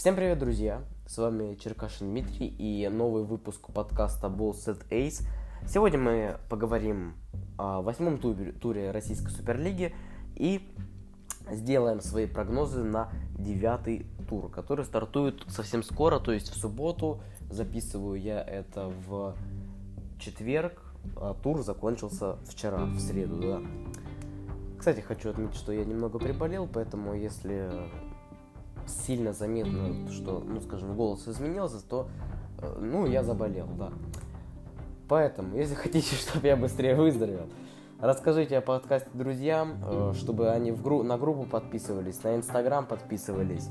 Всем привет, друзья! С вами Черкашин Дмитрий и новый выпуск подкаста Ball Set Ace. Сегодня мы поговорим о восьмом туре, Российской Суперлиги и сделаем свои прогнозы на девятый тур, который стартует совсем скоро, то есть в субботу. Записываю я это в четверг, а тур закончился вчера, в среду, да. Кстати, хочу отметить, что я немного приболел, поэтому если сильно заметно, что, ну, скажем, голос изменился, то, э, ну, я заболел, да. Поэтому, если хотите, чтобы я быстрее выздоровел, расскажите о подкасте друзьям, э, чтобы они в гру- на группу подписывались, на Инстаграм подписывались,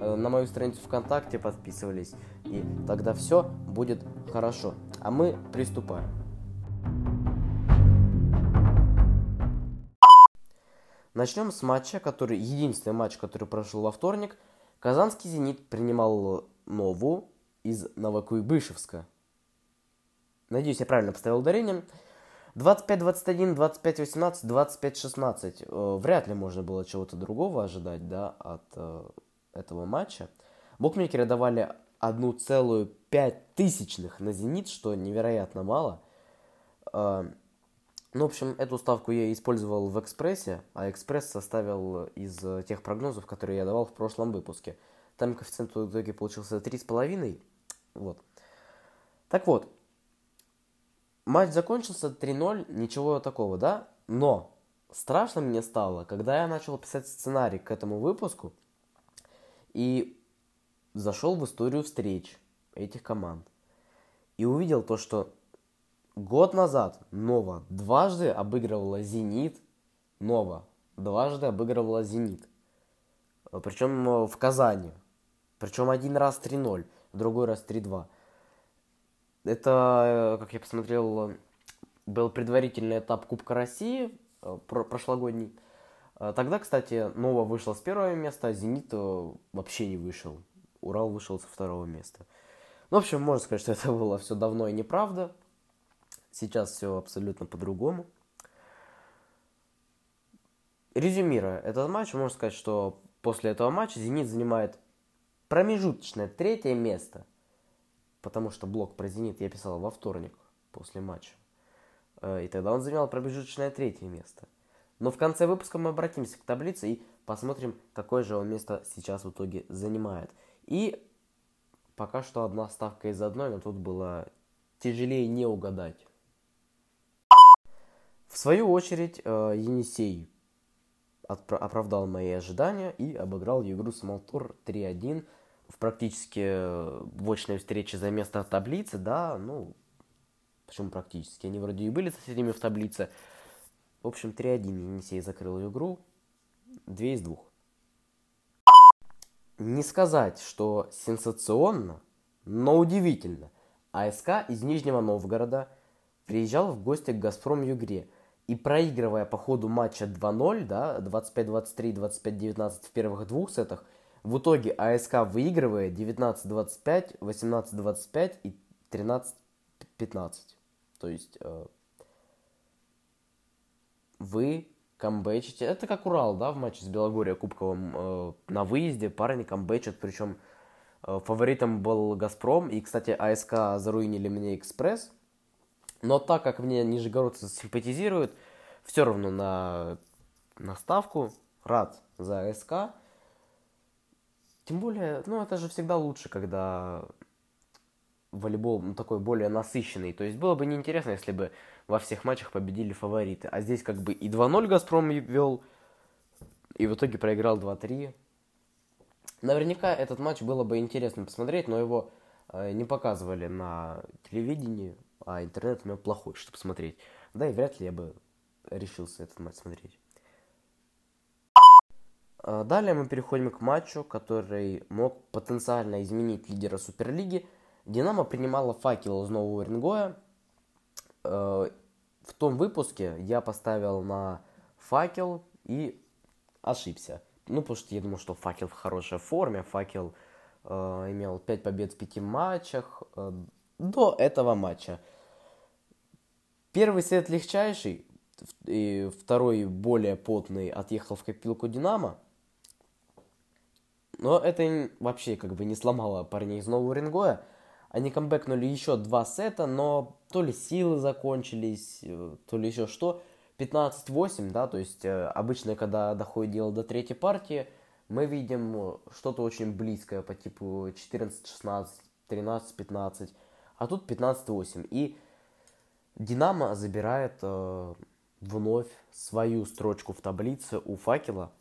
э, на мою страницу ВКонтакте подписывались, и тогда все будет хорошо. А мы приступаем. Начнем с матча, который единственный матч, который прошел во вторник – Казанский «Зенит» принимал Нову из Новокуйбышевска. Надеюсь, я правильно поставил ударение. 25-21, 25-18, 25-16. Вряд ли можно было чего-то другого ожидать, да, от э, этого матча. Букмекеры давали 1,5 тысячных на «Зенит», что невероятно мало. Э, ну, в общем, эту ставку я использовал в экспрессе, а экспресс составил из тех прогнозов, которые я давал в прошлом выпуске. Там коэффициент в итоге получился 3,5. Вот. Так вот, матч закончился 3-0, ничего такого, да? Но страшно мне стало, когда я начал писать сценарий к этому выпуску и зашел в историю встреч этих команд. И увидел то, что Год назад Нова дважды обыгрывала Зенит. Нова дважды обыгрывала Зенит. Причем э, в Казани. Причем один раз 3-0, другой раз 3-2. Это, э, как я посмотрел, был предварительный этап Кубка России э, прошлогодний. Тогда, кстати, Нова вышел с первого места, а Зенит вообще не вышел. Урал вышел со второго места. Ну, в общем, можно сказать, что это было все давно и неправда. Сейчас все абсолютно по-другому. Резюмируя этот матч, можно сказать, что после этого матча «Зенит» занимает промежуточное третье место, потому что блок про «Зенит» я писал во вторник после матча. Э, и тогда он занимал промежуточное третье место. Но в конце выпуска мы обратимся к таблице и посмотрим, какое же он место сейчас в итоге занимает. И пока что одна ставка из одной, но тут было тяжелее не угадать. В свою очередь, э, Енисей оправдал мои ожидания и обыграл игру Смолтур 3-1 в практически э, в очной встрече за место в таблице, да, ну, почему практически, они вроде и были соседями в таблице. В общем, 3-1 Енисей закрыл игру, 2 из 2. Не сказать, что сенсационно, но удивительно. АСК из Нижнего Новгорода приезжал в гости к Газпром Югре – и проигрывая по ходу матча 2-0, да, 25-23, 25-19 в первых двух сетах, в итоге АСК выигрывает 19-25, 18-25 и 13-15. То есть э, вы камбэчите. Это как Урал, да, в матче с Белогория Кубковым э, на выезде. Парни камбэчат, причем э, фаворитом был Газпром. И, кстати, АСК заруинили мне Экспресс. Но так как мне нижегородцы симпатизируют, все равно на, на ставку, рад за СК. Тем более, ну это же всегда лучше, когда волейбол ну, такой более насыщенный. То есть было бы неинтересно, если бы во всех матчах победили фавориты. А здесь как бы и 2-0 Газпром вел, и в итоге проиграл 2-3. Наверняка этот матч было бы интересно посмотреть, но его не показывали на телевидении а интернет у меня плохой, чтобы смотреть. Да и вряд ли я бы решился этот матч смотреть. А, далее мы переходим к матчу, который мог потенциально изменить лидера Суперлиги. Динамо принимала факел из Нового Уренгоя. А, в том выпуске я поставил на факел и ошибся. Ну, потому что я думал, что факел в хорошей форме. Факел э, имел 5 побед в 5 матчах э, до этого матча. Первый сет легчайший, и второй более потный отъехал в копилку Динамо. Но это вообще как бы не сломало парней из Нового Уренгоя. Они камбэкнули еще два сета, но то ли силы закончились, э, то ли еще что. 15-8, да, то есть э, обычно, когда доходит дело до третьей партии, мы видим э, что-то очень близкое по типу 14-16, 13-15, а тут 15-8. И Динамо забирает э, вновь свою строчку в таблице у факела.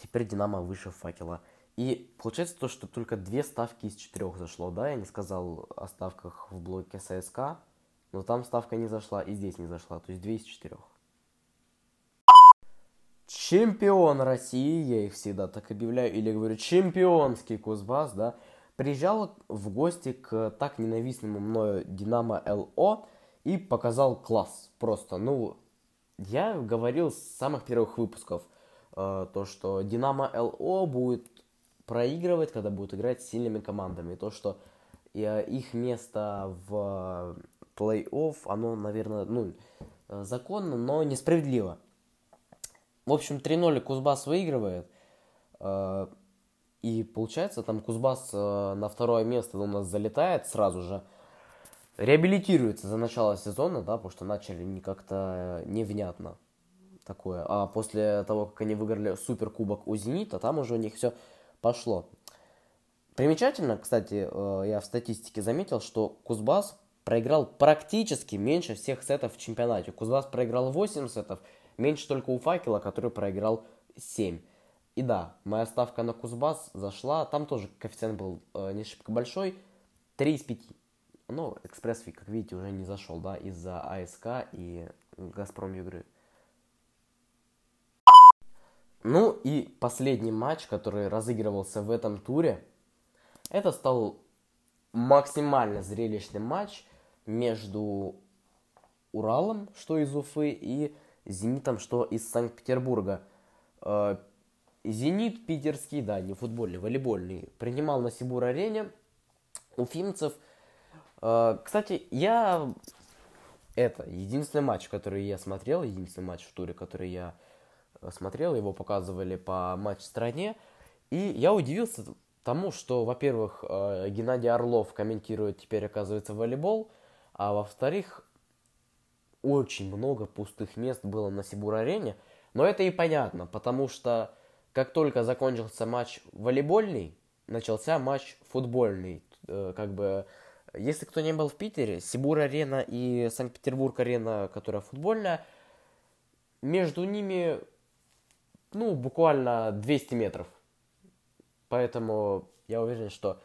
Теперь Динамо выше факела. И получается то, что только две ставки из четырех зашло, да? Я не сказал о ставках в блоке ССК, но там ставка не зашла и здесь не зашла, то есть две из четырех. Чемпион России, я их всегда так объявляю, или говорю чемпионский Кузбасс, да, приезжал в гости к так ненавистному мною Динамо ЛО и показал класс просто. Ну, я говорил с самых первых выпусков, э, то, что Динамо ЛО будет проигрывать, когда будут играть с сильными командами. То, что э, их место в плей-офф, оно, наверное, ну, законно, но несправедливо. В общем, 3-0 Кузбасс выигрывает. Э, и получается, там Кузбасс э, на второе место у нас залетает сразу же. Реабилитируется за начало сезона, да, потому что начали не как-то невнятно такое. А после того, как они выиграли суперкубок у Зенита, там уже у них все пошло. Примечательно, кстати, э, я в статистике заметил, что Кузбасс проиграл практически меньше всех сетов в чемпионате. Кузбасс проиграл 8 сетов, Меньше только у Факела, который проиграл 7. И да, моя ставка на Кузбасс зашла. Там тоже коэффициент был э, не шибко большой. 3 из 5. Ну, экспресс, как видите, уже не зашел, да, из-за АСК и Газпром игры. Ну и последний матч, который разыгрывался в этом туре, это стал максимально зрелищный матч между Уралом, что из Уфы, и Зенитом, что из Санкт-Петербурга. Э, Зенит питерский, да, не футбольный, волейбольный, принимал на Сибур-арене уфимцев. Э, кстати, я... Это единственный матч, который я смотрел, единственный матч в туре, который я э, смотрел, его показывали по матч-стране. И я удивился тому, что, во-первых, Геннадий Орлов комментирует теперь, оказывается, волейбол, а во-вторых, очень много пустых мест было на Сибур-арене. Но это и понятно, потому что как только закончился матч волейбольный, начался матч футбольный. Э, как бы, если кто не был в Питере, Сибур-арена и Санкт-Петербург-арена, которая футбольная, между ними, ну, буквально 200 метров. Поэтому я уверен, что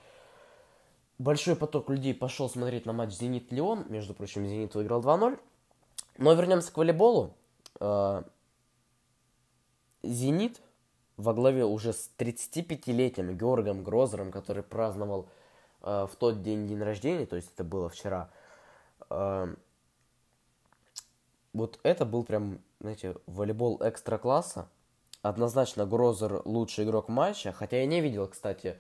большой поток людей пошел смотреть на матч «Зенит-Леон». Между прочим, «Зенит» выиграл 2-0. Но вернемся к волейболу. Э, Зенит во главе уже с 35-летним Георгом Грозером, который праздновал э, в тот день день рождения, то есть это было вчера. Э, вот это был прям, знаете, волейбол экстра класса. Однозначно Грозер лучший игрок матча, хотя я не видел, кстати,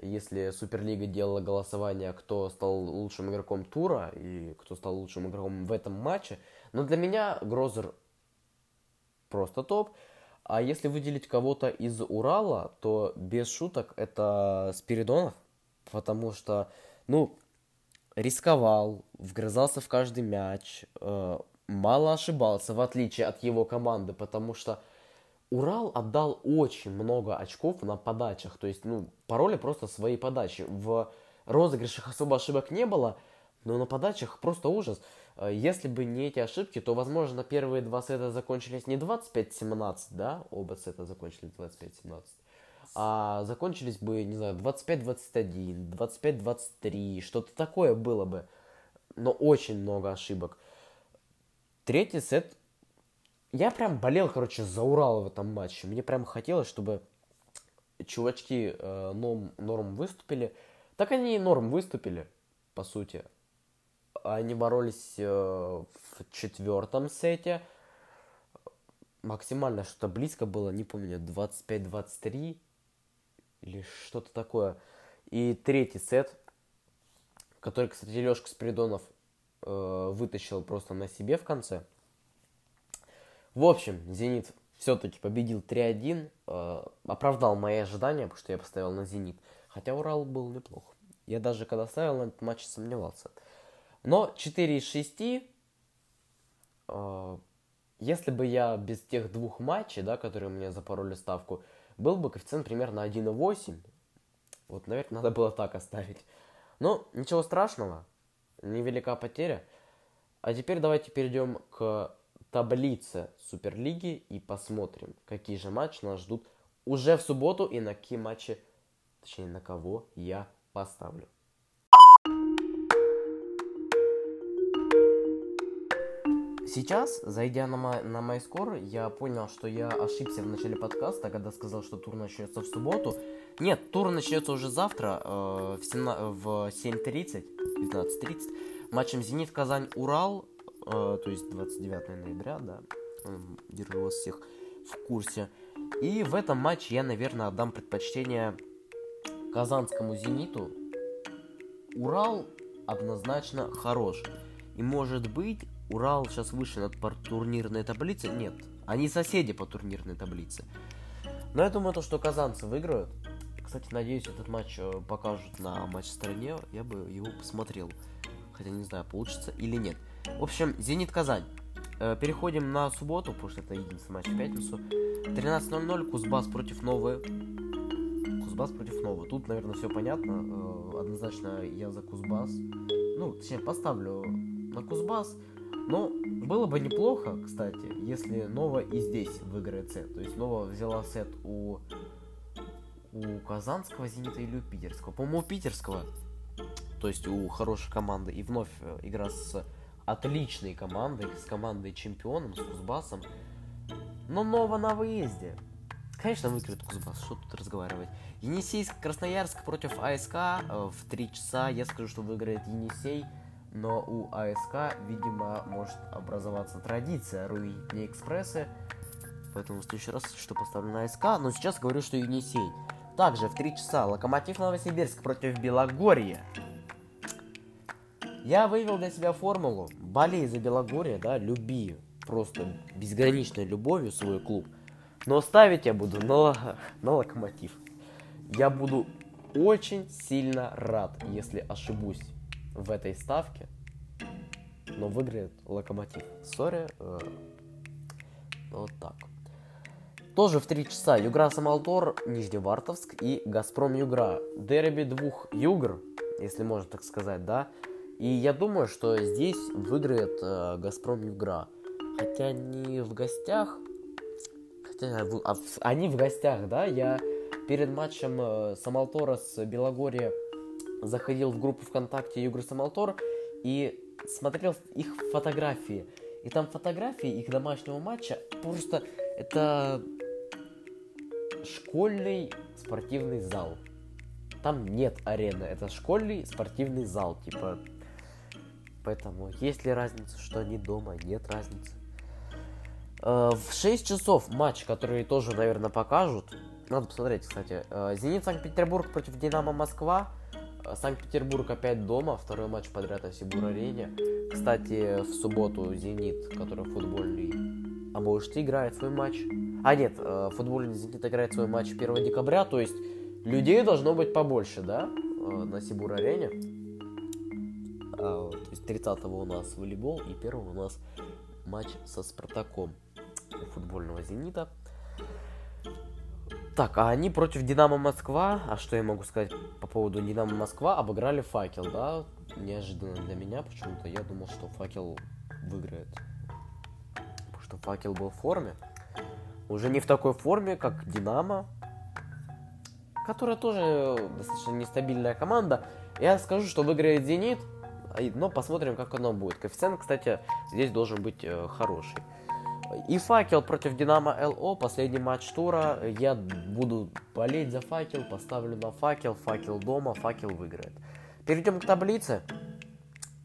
если Суперлига делала голосование, кто стал лучшим игроком тура и кто стал лучшим игроком в этом матче. Но для меня Грозер просто топ. А если выделить кого-то из Урала, то без шуток это Спиридонов. Потому что, ну, рисковал, вгрызался в каждый мяч, э, мало ошибался, в отличие от его команды, потому что Урал отдал очень много очков на подачах. То есть, ну, пароли просто свои подачи. В розыгрышах особо ошибок не было, но на подачах просто ужас. Э, если бы не эти ошибки, то, возможно, первые два сета закончились не 25-17, да, оба сета закончились 25-17, а закончились бы, не знаю, 25-21, 25-23, что-то такое было бы. Но очень много ошибок. Третий сет я прям болел, короче, за Урал в этом матче. Мне прям хотелось, чтобы чувачки э, норм, норм выступили. Так они и норм выступили, по сути. Они боролись э, в четвертом сете. Максимально что-то близко было, не помню, 25-23 или что-то такое. И третий сет, который, кстати, Лешка Спиридонов э, вытащил просто на себе в конце – в общем, «Зенит» все-таки победил 3-1. Э, оправдал мои ожидания, потому что я поставил на «Зенит». Хотя Урал был неплох. Я даже когда ставил на этот матч сомневался. Но 4 из 6, э, если бы я без тех двух матчей, да, которые мне запороли ставку, был бы коэффициент примерно 1,8. Вот, наверное, надо было так оставить. Но ничего страшного, невелика потеря. А теперь давайте перейдем к таблице Суперлиги и посмотрим, какие же матчи нас ждут уже в субботу и на какие матчи, точнее, на кого я поставлю. Сейчас, зайдя на, мой, на MyScore, я понял, что я ошибся в начале подкаста, когда сказал, что тур начнется в субботу. Нет, тур начнется уже завтра э, в, 17, в 7.30, 15.30, матчем «Зенит Казань-Урал», э, то есть 29 ноября, да, держу вас всех в курсе. И в этом матче я, наверное, отдам предпочтение казанскому «Зениту». Урал однозначно хорош. И может быть Урал сейчас выше над турнирной таблицы? Нет. Они соседи по турнирной таблице. Но я думаю, то, что казанцы выиграют. Кстати, надеюсь, этот матч э, покажут на матч-стране. Я бы его посмотрел. Хотя не знаю, получится или нет. В общем, Зенит-Казань. Э, переходим на субботу, потому что это единственный матч в пятницу. 13.00, Кузбасс против Новы. Кузбасс против Новы. Тут, наверное, все понятно. Э, однозначно я за Кузбасс. Ну, точнее, поставлю на Кузбасс. Но было бы неплохо, кстати, если Нова и здесь выиграет сет. То есть Нова взяла сет у, у Казанского Зенита или у Питерского. По-моему, у Питерского. То есть у хорошей команды. И вновь э, игра с отличной командой, с командой чемпионом, с Кузбассом. Но Нова на выезде. Конечно, выиграет Кузбасс, что тут разговаривать. Енисейск, Красноярск против АСК э, в 3 часа. Я скажу, что выиграет Енисей но у АСК, видимо, может образоваться традиция руить не экспрессы, поэтому в следующий раз что поставлю на АСК, но сейчас говорю, что Енисей. Также в 3 часа Локомотив Новосибирск против Белогорья. Я вывел для себя формулу, болей за Белогорье, да, люби просто безграничной любовью свой клуб, но ставить я буду на, на Локомотив. Я буду очень сильно рад, если ошибусь в этой ставке, но выиграет Локомотив. Сори, э, вот так. Тоже в 3 часа Югра Самалтор, Нижневартовск и Газпром Югра. Дерби двух Югр, если можно так сказать, да. И я думаю, что здесь выиграет э, Газпром Югра. Хотя не в гостях, хотя в, а в, они в гостях, да. Я перед матчем э, Самалтора с Белогорье заходил в группу ВКонтакте Югры Самалтор и смотрел их фотографии. И там фотографии их домашнего матча просто это школьный спортивный зал. Там нет арены, это школьный спортивный зал, типа. Поэтому есть ли разница, что они дома? Нет разницы. Э, в 6 часов матч, который тоже, наверное, покажут. Надо посмотреть, кстати. Э, Зенит Санкт-Петербург против Динамо Москва. Санкт-Петербург опять дома, второй матч подряд на Сибур-арене. Кстати, в субботу «Зенит», который футбольный, а может играет свой матч. А нет, э, футбольный «Зенит» играет свой матч 1 декабря, то есть людей должно быть побольше, да, э, на Сибур-арене. То есть 30 у нас волейбол и 1 у нас матч со Спартаком у футбольного «Зенита». Так, а они против Динамо Москва, а что я могу сказать по поводу Динамо Москва, обыграли Факел, да? Неожиданно для меня почему-то. Я думал, что Факел выиграет. Потому что Факел был в форме. Уже не в такой форме, как Динамо. Которая тоже достаточно нестабильная команда. Я скажу, что выиграет Зенит. Но посмотрим, как оно будет. Коэффициент, кстати, здесь должен быть э, хороший. И факел против Динамо ЛО, последний матч тура. Я буду болеть за факел, поставлю на факел, факел дома, факел выиграет. Перейдем к таблице.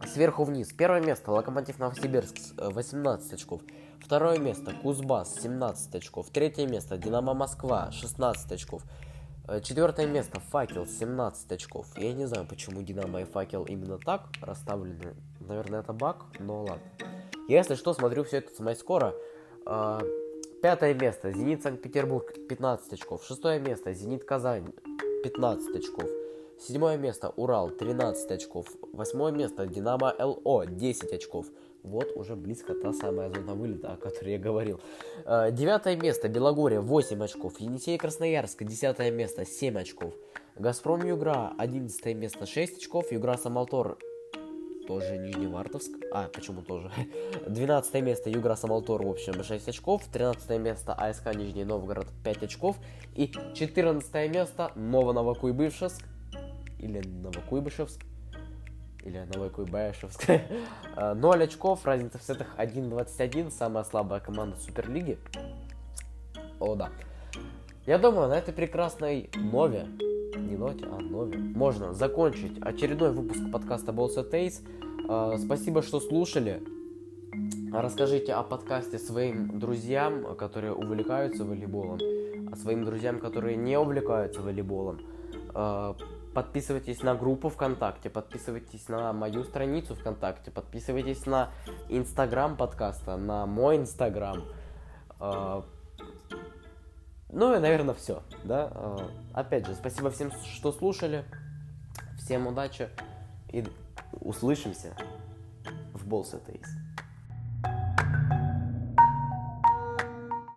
Сверху вниз. Первое место Локомотив Новосибирск 18 очков. Второе место Кузбасс 17 очков. Третье место Динамо Москва 16 очков. Четвертое место Факел 17 очков. Я не знаю, почему Динамо и Факел именно так расставлены. Наверное, это баг, но ладно. Если что, смотрю все это с Майскора. Пятое место. Зенит Санкт-Петербург 15 очков. Шестое место. Зенит Казань 15 очков. Седьмое место Урал 13 очков. Восьмое место Динамо ЛО 10 очков. Вот уже близко та самая зона вылета, о которой я говорил. Э, девятое место Белогория 8 очков. Енисей Красноярск 10 место 7 очков. Газпром Югра 11 место 6 очков. Югра Самалтор тоже Нижневартовск. А, почему тоже? 12 место Югра Самалтор, в общем, 6 очков. 13 место АСК Нижний Новгород, 5 очков. И 14 место Ново-Новокуйбышевск. Или Новокуйбышевск. Или Новокуйбышевск. 0 очков, разница в сетах 1-21. Самая слабая команда Суперлиги. О, да. Я думаю, на этой прекрасной нове не ноте, а нове. Можно закончить очередной выпуск подкаста Balls Taste. А, спасибо, что слушали. Расскажите о подкасте своим друзьям, которые увлекаются волейболом, а своим друзьям, которые не увлекаются волейболом. Подписывайтесь на группу ВКонтакте, подписывайтесь на мою страницу ВКонтакте, подписывайтесь на Инстаграм подкаста, на мой Инстаграм. А, ну и, наверное, все. Да? А, опять же, спасибо всем, что слушали. Всем удачи и услышимся в Atheist.